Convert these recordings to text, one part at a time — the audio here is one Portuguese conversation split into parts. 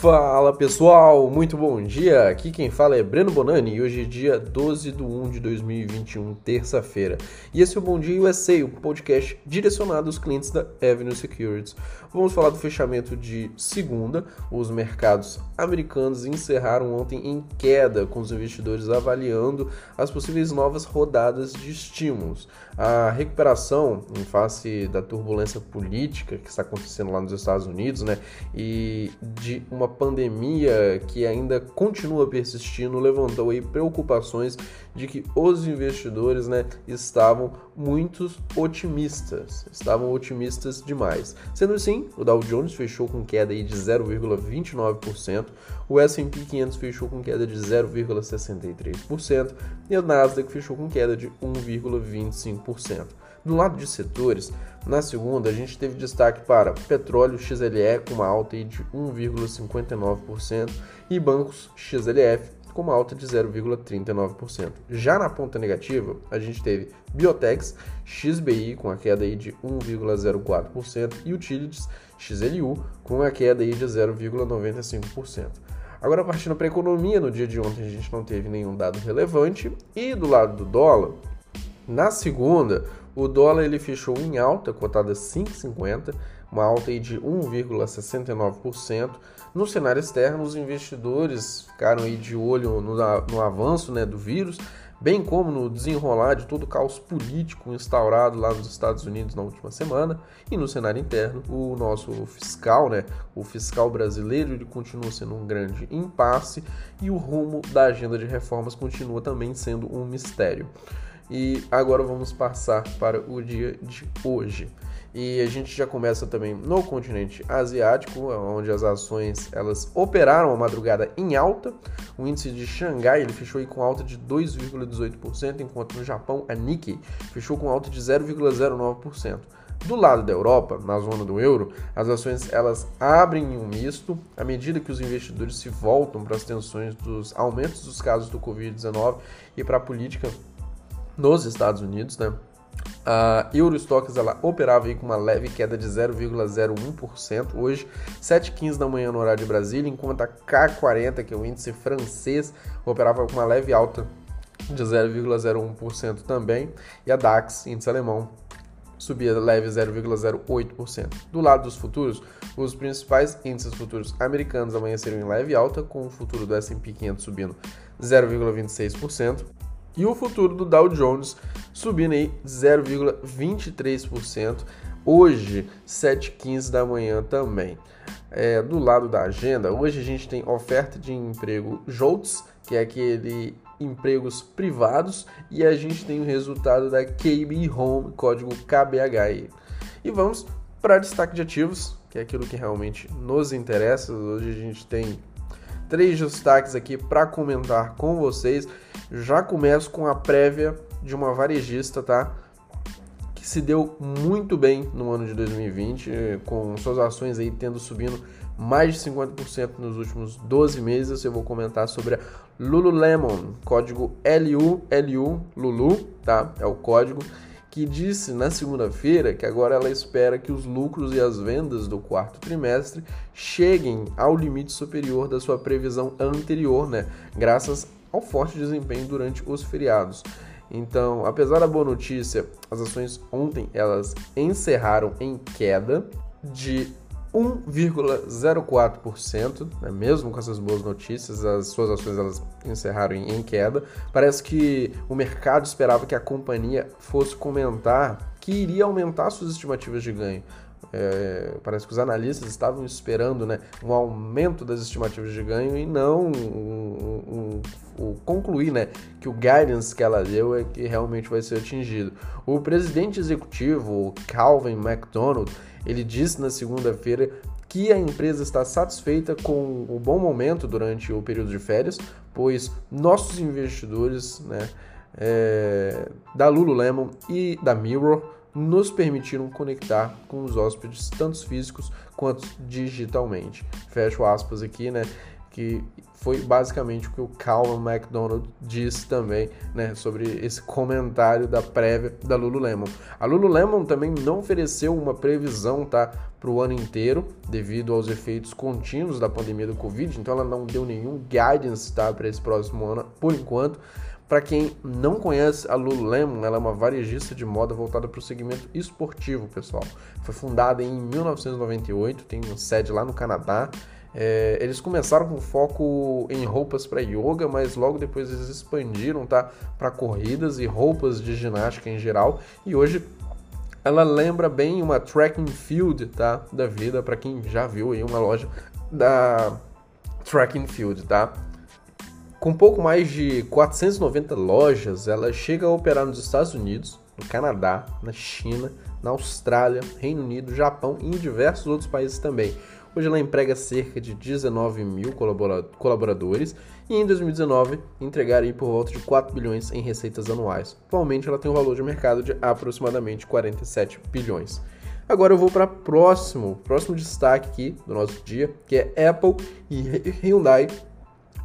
Fala pessoal, muito bom dia. Aqui quem fala é Breno Bonani e hoje é dia 12 de 1 de 2021, terça-feira. E esse é o Bom Dia USA, um podcast direcionado aos clientes da Avenue Securities. Vamos falar do fechamento de segunda. Os mercados americanos encerraram ontem em queda, com os investidores avaliando as possíveis novas rodadas de estímulos. A recuperação em face da turbulência política que está acontecendo lá nos Estados Unidos, né, e de uma pandemia que ainda continua persistindo, levantou aí preocupações de que os investidores né, estavam muito otimistas, estavam otimistas demais. Sendo assim, o Dow Jones fechou com queda aí de 0,29%, o S&P 500 fechou com queda de 0,63% e o Nasdaq fechou com queda de 1,25%. Do lado de setores, na segunda a gente teve destaque para petróleo XLE com uma alta de 1,59% e bancos XLF com uma alta de 0,39%. Já na ponta negativa, a gente teve Biotex XBI com a queda de 1,04% e Utilities XLU com a queda de 0,95%. Agora, partindo para a economia, no dia de ontem a gente não teve nenhum dado relevante. E do lado do dólar, na segunda, o dólar ele fechou em alta, cotada 5,50, uma alta de 1,69%. No cenário externo, os investidores ficaram aí de olho no, no avanço né, do vírus, bem como no desenrolar de todo o caos político instaurado lá nos Estados Unidos na última semana. E no cenário interno, o nosso fiscal, né, o fiscal brasileiro, ele continua sendo um grande impasse e o rumo da agenda de reformas continua também sendo um mistério. E agora vamos passar para o dia de hoje. E a gente já começa também no continente asiático, onde as ações elas operaram a madrugada em alta. O índice de Xangai ele fechou com alta de 2,18%, enquanto no Japão a Nikkei fechou com alta de 0,09%. Do lado da Europa, na zona do euro, as ações elas abrem em um misto à medida que os investidores se voltam para as tensões dos aumentos dos casos do Covid-19 e para a política nos Estados Unidos, né? A Eurostox ela operava aí com uma leve queda de 0,01% hoje, 7h15 da manhã no horário de Brasília, enquanto a K40, que é o índice francês, operava com uma leve alta de 0,01% também, e a DAX, índice alemão, subia leve 0,08%. Do lado dos futuros, os principais índices futuros americanos amanheceram em leve alta, com o futuro do S&P 500 subindo 0,26%, e o futuro do Dow Jones subindo aí 0,23%. Hoje, 7h15 da manhã também. É, do lado da agenda, hoje a gente tem oferta de emprego JOLTS, que é aquele empregos privados, e a gente tem o resultado da KB Home, código KBH. E vamos para destaque de ativos, que é aquilo que realmente nos interessa. Hoje a gente tem três destaques aqui para comentar com vocês. Já começo com a prévia de uma varejista, tá? Que se deu muito bem no ano de 2020, com suas ações aí tendo subindo mais de 50% nos últimos 12 meses. Eu vou comentar sobre a Lululemon, código LULU, Lulu, tá? É o código que disse na segunda-feira que agora ela espera que os lucros e as vendas do quarto trimestre cheguem ao limite superior da sua previsão anterior, né? Graças ao forte desempenho durante os feriados. Então, apesar da boa notícia, as ações ontem elas encerraram em queda de 1,04%, né? mesmo com essas boas notícias, as suas ações elas encerraram em, em queda. Parece que o mercado esperava que a companhia fosse comentar que iria aumentar suas estimativas de ganho. É, parece que os analistas estavam esperando né, um aumento das estimativas de ganho e não um, um, um, concluir né, que o guidance que ela deu é que realmente vai ser atingido. O presidente executivo, Calvin McDonald, ele disse na segunda-feira que a empresa está satisfeita com o bom momento durante o período de férias, pois nossos investidores né, é, da Lululemon e da Mirror nos permitiram conectar com os hóspedes, tanto físicos quanto digitalmente. Fecho aspas aqui, né? que foi basicamente o que o Calvin McDonald disse também, né, sobre esse comentário da prévia da Lululemon. A Lululemon também não ofereceu uma previsão, tá, para o ano inteiro, devido aos efeitos contínuos da pandemia do Covid, então ela não deu nenhum guidance, tá, para esse próximo ano, por enquanto. Para quem não conhece a Lululemon, ela é uma varejista de moda voltada para o segmento esportivo, pessoal. Foi fundada em 1998, tem sede lá no Canadá. É, eles começaram com foco em roupas para yoga, mas logo depois eles expandiram, tá, para corridas e roupas de ginástica em geral. E hoje ela lembra bem uma track and field, tá, da vida para quem já viu aí uma loja da track and field, tá? Com pouco mais de 490 lojas, ela chega a operar nos Estados Unidos, no Canadá, na China, na Austrália, Reino Unido, Japão e em diversos outros países também. Hoje ela emprega cerca de 19 mil colaboradores e em 2019 entregaria por volta de 4 bilhões em receitas anuais. Atualmente ela tem um valor de mercado de aproximadamente 47 bilhões. Agora eu vou para próximo, próximo destaque aqui do nosso dia, que é Apple e Hyundai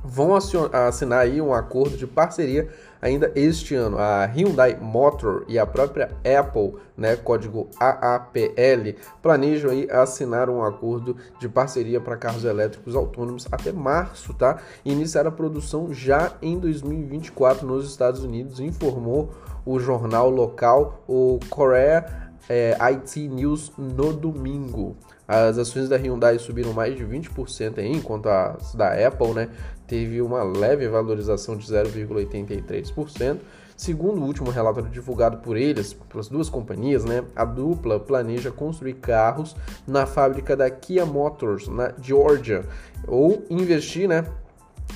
vão assinar aí um acordo de parceria ainda este ano. A Hyundai Motor e a própria Apple, né, código AAPL, planejam aí assinar um acordo de parceria para carros elétricos autônomos até março, tá? E iniciar a produção já em 2024 nos Estados Unidos, informou o jornal local, o Korea é, IT News no domingo. As ações da Hyundai subiram mais de 20% aí, enquanto as da Apple né, teve uma leve valorização de 0,83%. Segundo o último relatório divulgado por eles, pelas duas companhias, né, a dupla planeja construir carros na fábrica da Kia Motors, na Georgia, ou investir né,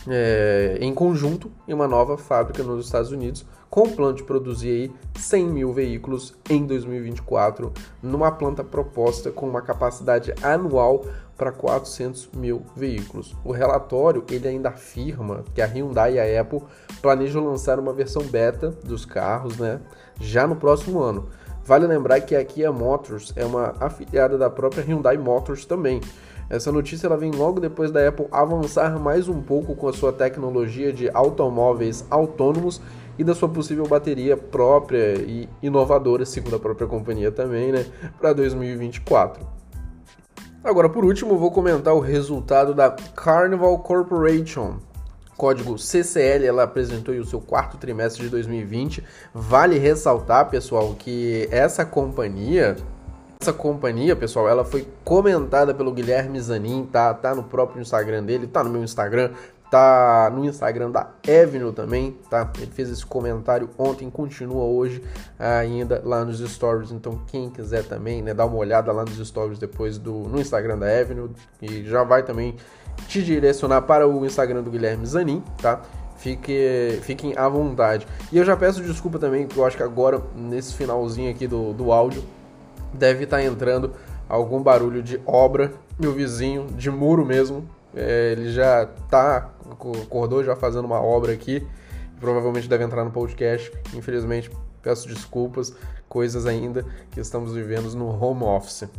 é, em conjunto em uma nova fábrica nos Estados Unidos, com o plano de produzir aí 100 mil veículos em 2024, numa planta proposta com uma capacidade anual para 400 mil veículos. O relatório ele ainda afirma que a Hyundai e a Apple planejam lançar uma versão beta dos carros, né, já no próximo ano. Vale lembrar que a Kia Motors é uma afiliada da própria Hyundai Motors também. Essa notícia ela vem logo depois da Apple avançar mais um pouco com a sua tecnologia de automóveis autônomos e da sua possível bateria própria e inovadora, segundo a própria companhia também, né, para 2024. Agora, por último, vou comentar o resultado da Carnival Corporation, código CCL, ela apresentou o seu quarto trimestre de 2020. Vale ressaltar, pessoal, que essa companhia essa companhia, pessoal, ela foi comentada pelo Guilherme Zanin, tá, tá no próprio Instagram dele, tá no meu Instagram, tá no Instagram da Avenue também, tá? Ele fez esse comentário ontem, continua hoje ainda lá nos stories, então quem quiser também, né, dar uma olhada lá nos stories depois do no Instagram da Avenue e já vai também te direcionar para o Instagram do Guilherme Zanin, tá? Fique, fiquem à vontade. E eu já peço desculpa também, porque eu acho que agora, nesse finalzinho aqui do, do áudio, deve estar tá entrando algum barulho de obra. Meu vizinho, de muro mesmo, é, ele já tá, acordou já fazendo uma obra aqui. Provavelmente deve entrar no podcast. Infelizmente, peço desculpas, coisas ainda que estamos vivendo no home office.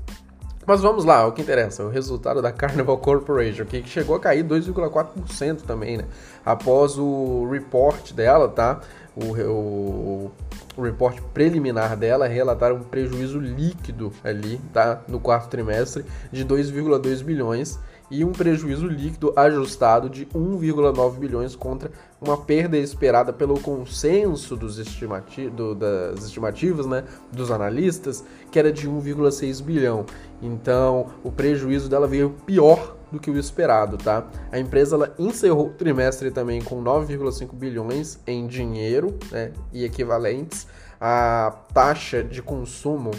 Mas vamos lá, o que interessa, o resultado da Carnival Corporation, que chegou a cair 2,4% também, né? Após o report dela, tá? O, o, o report preliminar dela relatar um prejuízo líquido ali, tá? No quarto trimestre de 2,2 bilhões e um prejuízo líquido ajustado de 1,9 bilhões contra uma perda esperada pelo consenso dos estimati do, das estimativas né, dos analistas, que era de 1,6 bilhão. Então, o prejuízo dela veio pior do que o esperado, tá? A empresa ela encerrou o trimestre também com 9,5 bilhões em dinheiro né, e equivalentes. A taxa de consumo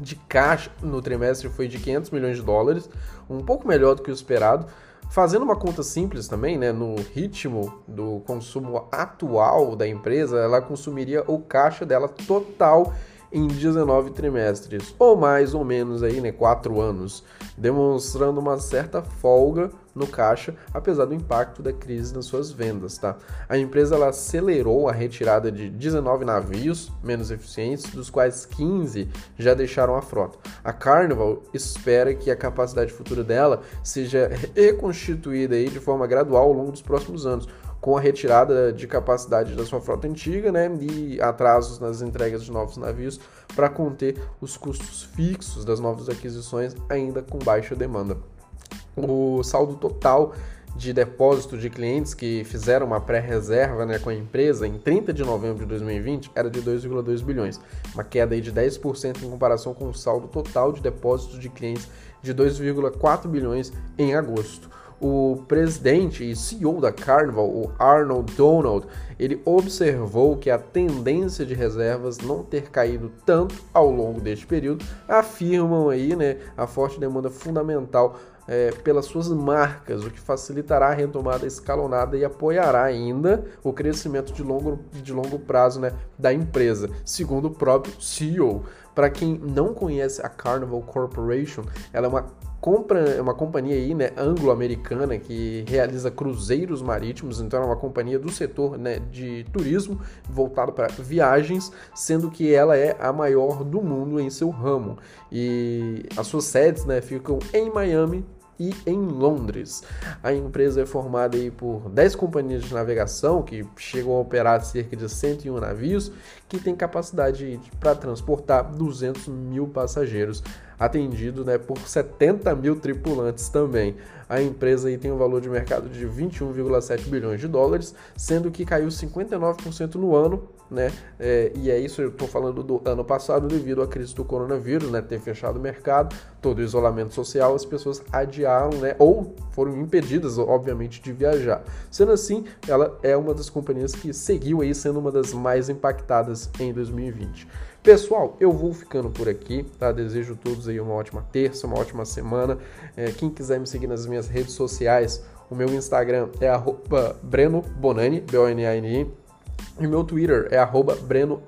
de caixa no trimestre foi de 500 milhões de dólares, um pouco melhor do que o esperado. Fazendo uma conta simples também, né, no ritmo do consumo atual da empresa, ela consumiria o caixa dela total em 19 trimestres, ou mais ou menos aí, né, 4 anos, demonstrando uma certa folga no caixa, apesar do impacto da crise nas suas vendas, tá? A empresa ela acelerou a retirada de 19 navios menos eficientes, dos quais 15 já deixaram a frota. A Carnival espera que a capacidade futura dela seja reconstituída aí de forma gradual ao longo dos próximos anos, com a retirada de capacidade da sua frota antiga, né, e atrasos nas entregas de novos navios para conter os custos fixos das novas aquisições ainda com baixa demanda. O saldo total de depósito de clientes que fizeram uma pré-reserva né, com a empresa em 30 de novembro de 2020 era de 2,2 bilhões, uma queda de 10% em comparação com o saldo total de depósitos de clientes de 2,4 bilhões em agosto. O presidente e CEO da Carnival, o Arnold Donald, ele observou que a tendência de reservas não ter caído tanto ao longo deste período afirmam aí, né, a forte demanda fundamental é, pelas suas marcas, o que facilitará a retomada escalonada e apoiará ainda o crescimento de longo, de longo prazo né, da empresa, segundo o próprio CEO. Para quem não conhece a Carnival Corporation, ela é uma compra é uma companhia aí, né, anglo-americana que realiza cruzeiros marítimos, então é uma companhia do setor né, de turismo voltado para viagens, sendo que ela é a maior do mundo em seu ramo. E as suas sedes né, ficam em Miami, e em Londres. A empresa é formada aí por 10 companhias de navegação que chegam a operar cerca de 101 navios, que tem capacidade para transportar 200 mil passageiros, atendido né, por 70 mil tripulantes também. A empresa aí tem um valor de mercado de 21,7 bilhões de dólares, sendo que caiu 59% no ano né? É, e é isso, eu estou falando do ano passado, devido à crise do coronavírus, né? Ter fechado o mercado, todo o isolamento social, as pessoas adiaram, né? Ou foram impedidas, obviamente, de viajar. Sendo assim, ela é uma das companhias que seguiu aí sendo uma das mais impactadas em 2020. Pessoal, eu vou ficando por aqui, tá? Desejo a todos aí uma ótima terça, uma ótima semana. É, quem quiser me seguir nas minhas redes sociais, o meu Instagram é Breno Bonani, B-O-N-A-N-I, e meu Twitter é Breno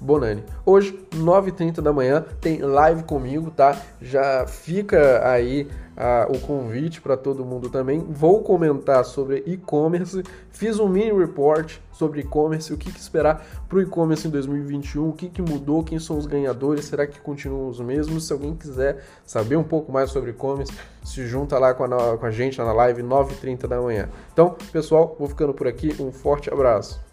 Bonani. Hoje, 9h30 da manhã, tem live comigo, tá? Já fica aí uh, o convite para todo mundo também. Vou comentar sobre e-commerce. Fiz um mini report sobre e-commerce, o que, que esperar para o e-commerce em 2021, o que, que mudou, quem são os ganhadores, será que continuam os mesmos? Se alguém quiser saber um pouco mais sobre e-commerce, se junta lá com a, com a gente na live 9h30 da manhã. Então, pessoal, vou ficando por aqui. Um forte abraço.